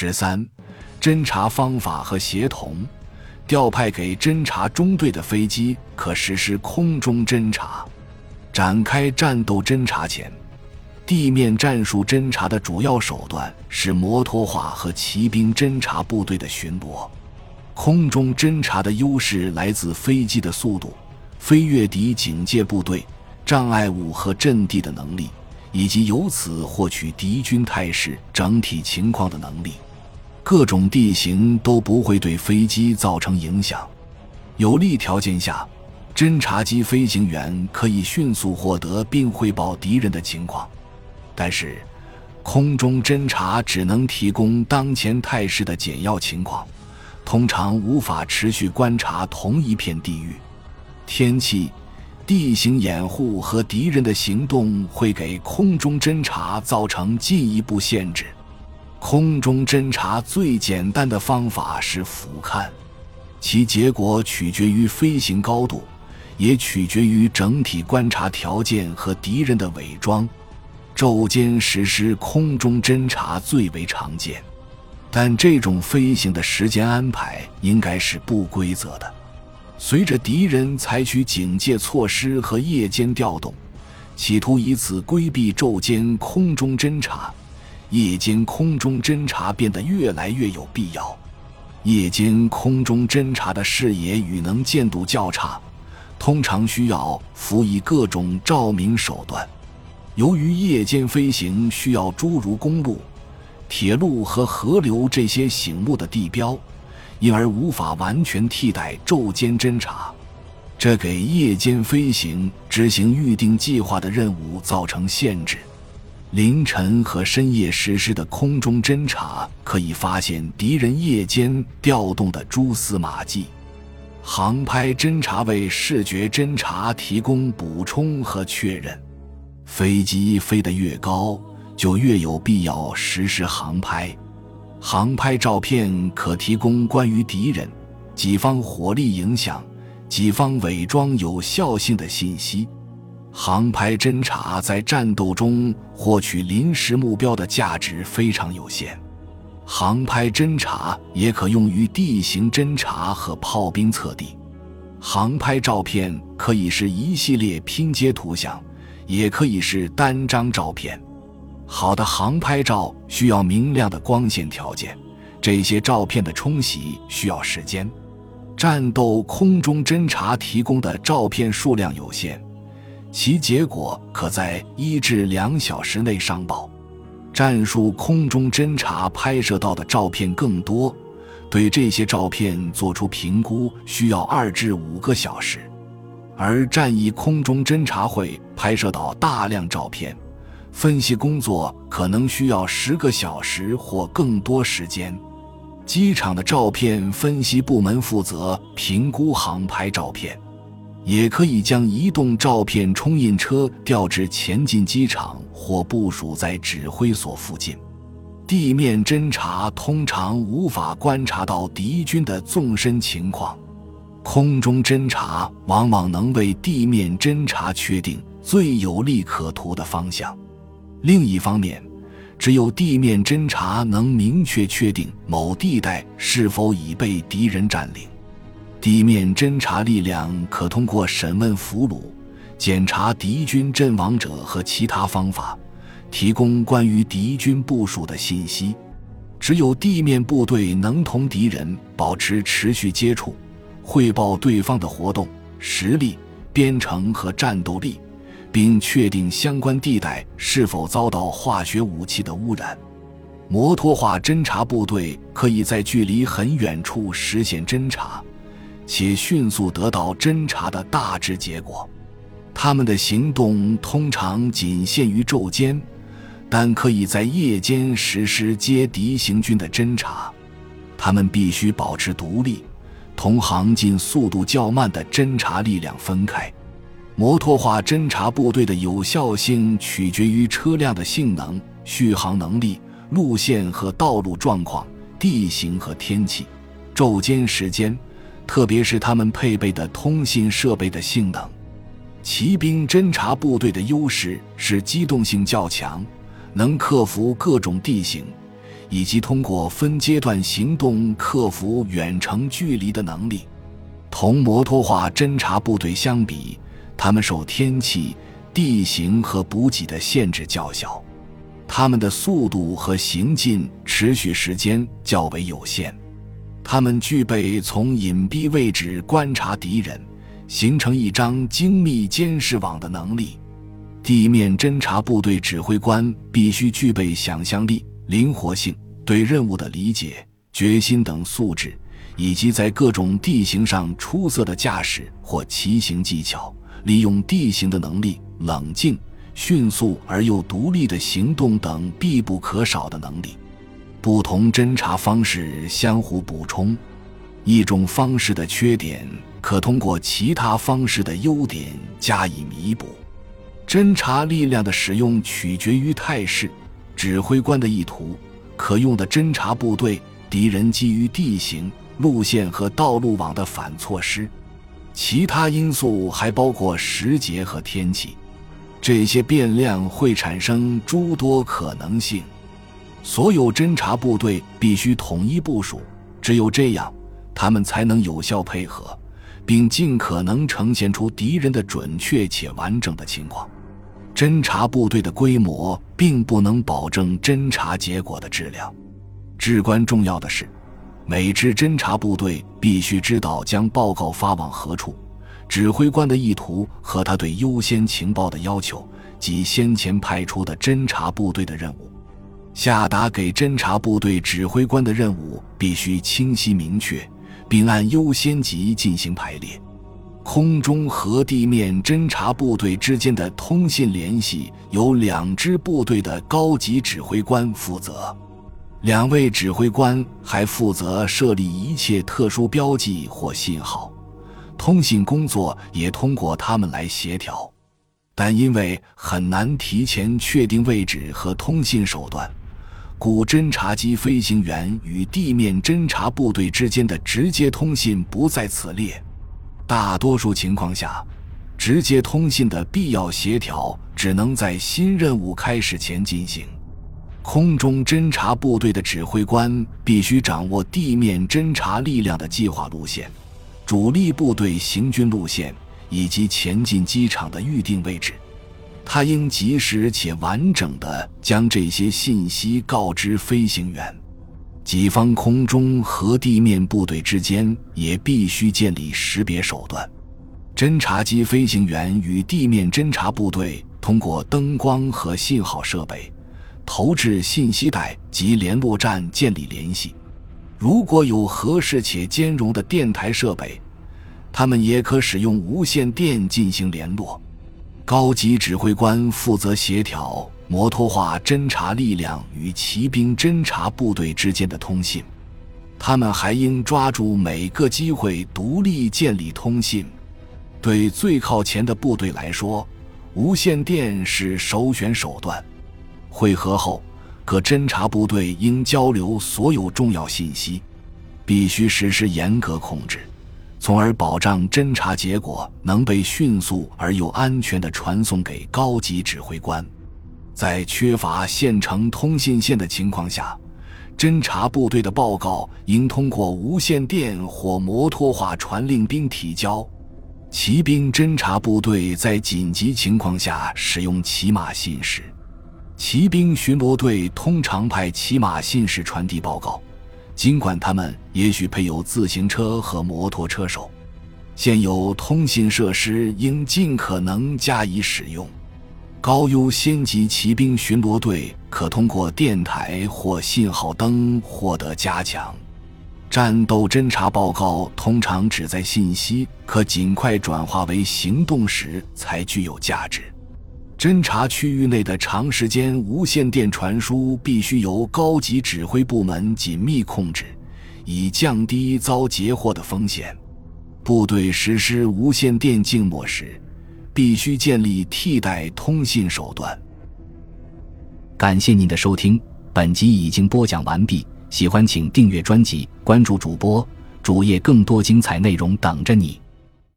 十三，侦察方法和协同。调派给侦察中队的飞机可实施空中侦察。展开战斗侦察前，地面战术侦察的主要手段是摩托化和骑兵侦察部队的巡逻。空中侦察的优势来自飞机的速度、飞越敌警戒部队、障碍物和阵地的能力，以及由此获取敌军态势整体情况的能力。各种地形都不会对飞机造成影响。有利条件下，侦察机飞行员可以迅速获得并汇报敌人的情况。但是，空中侦察只能提供当前态势的简要情况，通常无法持续观察同一片地域。天气、地形掩护和敌人的行动会给空中侦察造成进一步限制。空中侦察最简单的方法是俯瞰，其结果取决于飞行高度，也取决于整体观察条件和敌人的伪装。昼间实施空中侦察最为常见，但这种飞行的时间安排应该是不规则的。随着敌人采取警戒措施和夜间调动，企图以此规避昼间空中侦察。夜间空中侦察变得越来越有必要。夜间空中侦察的视野与能见度较差，通常需要辅以各种照明手段。由于夜间飞行需要诸如公路、铁路和河流这些醒目的地标，因而无法完全替代昼间侦察，这给夜间飞行执行预定计划的任务造成限制。凌晨和深夜实施的空中侦察可以发现敌人夜间调动的蛛丝马迹。航拍侦察为视觉侦察提供补充和确认。飞机飞得越高，就越有必要实施航拍。航拍照片可提供关于敌人、己方火力影响、己方伪装有效性的信息。航拍侦察在战斗中获取临时目标的价值非常有限。航拍侦察也可用于地形侦察和炮兵测地。航拍照片可以是一系列拼接图像，也可以是单张照片。好的航拍照需要明亮的光线条件，这些照片的冲洗需要时间。战斗空中侦察提供的照片数量有限。其结果可在一至两小时内上报。战术空中侦察拍摄到的照片更多，对这些照片做出评估需要二至五个小时，而战役空中侦察会拍摄到大量照片，分析工作可能需要十个小时或更多时间。机场的照片分析部门负责评估航拍照片。也可以将移动照片冲印车调至前进机场或部署在指挥所附近。地面侦察通常无法观察到敌军的纵深情况，空中侦察往往能为地面侦察确定最有利可图的方向。另一方面，只有地面侦察能明确确定某地带是否已被敌人占领。地面侦察力量可通过审问俘虏、检查敌军阵亡者和其他方法，提供关于敌军部署的信息。只有地面部队能同敌人保持持续接触，汇报对方的活动、实力、编程和战斗力，并确定相关地带是否遭到化学武器的污染。摩托化侦察部队可以在距离很远处实现侦察。且迅速得到侦查的大致结果。他们的行动通常仅限于昼间，但可以在夜间实施接敌行军的侦查。他们必须保持独立，同行进速度较慢的侦察力量分开。摩托化侦察部队的有效性取决于车辆的性能、续航能力、路线和道路状况、地形和天气、昼间时间。特别是他们配备的通信设备的性能。骑兵侦察部队的优势是机动性较强，能克服各种地形，以及通过分阶段行动克服远程距离的能力。同摩托化侦察部队相比，他们受天气、地形和补给的限制较小，他们的速度和行进持续时间较为有限。他们具备从隐蔽位置观察敌人，形成一张精密监视网的能力。地面侦察部队指挥官必须具备想象力、灵活性、对任务的理解、决心等素质，以及在各种地形上出色的驾驶或骑行技巧、利用地形的能力、冷静、迅速而又独立的行动等必不可少的能力。不同侦察方式相互补充，一种方式的缺点可通过其他方式的优点加以弥补。侦察力量的使用取决于态势、指挥官的意图、可用的侦察部队、敌人基于地形、路线和道路网的反措施。其他因素还包括时节和天气，这些变量会产生诸多可能性。所有侦察部队必须统一部署，只有这样，他们才能有效配合，并尽可能呈现出敌人的准确且完整的情况。侦察部队的规模并不能保证侦察结果的质量。至关重要的是，每支侦察部队必须知道将报告发往何处，指挥官的意图和他对优先情报的要求及先前派出的侦察部队的任务。下达给侦察部队指挥官的任务必须清晰明确，并按优先级进行排列。空中和地面侦察部队之间的通信联系由两支部队的高级指挥官负责，两位指挥官还负责设立一切特殊标记或信号，通信工作也通过他们来协调。但因为很难提前确定位置和通信手段，故侦察机飞行员与地面侦察部队之间的直接通信不在此列。大多数情况下，直接通信的必要协调只能在新任务开始前进行。空中侦察部队的指挥官必须掌握地面侦察力量的计划路线、主力部队行军路线以及前进机场的预定位置。他应及时且完整地将这些信息告知飞行员。己方空中和地面部队之间也必须建立识别手段。侦察机飞行员与地面侦察部队通过灯光和信号设备、投掷信息带及联络站建立联系。如果有合适且兼容的电台设备，他们也可使用无线电进行联络。高级指挥官负责协调。摩托化侦察力量与骑兵侦察部队之间的通信，他们还应抓住每个机会独立建立通信。对最靠前的部队来说，无线电是首选手段。会合后，各侦察部队应交流所有重要信息，必须实施严格控制，从而保障侦查结果能被迅速而又安全地传送给高级指挥官。在缺乏现成通信线的情况下，侦察部队的报告应通过无线电或摩托化传令兵提交。骑兵侦察部队在紧急情况下使用骑马信使。骑兵巡逻队通常派骑马信使传递报告，尽管他们也许配有自行车和摩托车手。现有通信设施应尽可能加以使用。高优先级骑兵巡逻队可通过电台或信号灯获得加强。战斗侦察报告通常只在信息可尽快转化为行动时才具有价值。侦察区域内的长时间无线电传输必须由高级指挥部门紧密控制，以降低遭截获的风险。部队实施无线电静默时。必须建立替代通信手段。感谢您的收听，本集已经播讲完毕。喜欢请订阅专辑，关注主播主页，更多精彩内容等着你。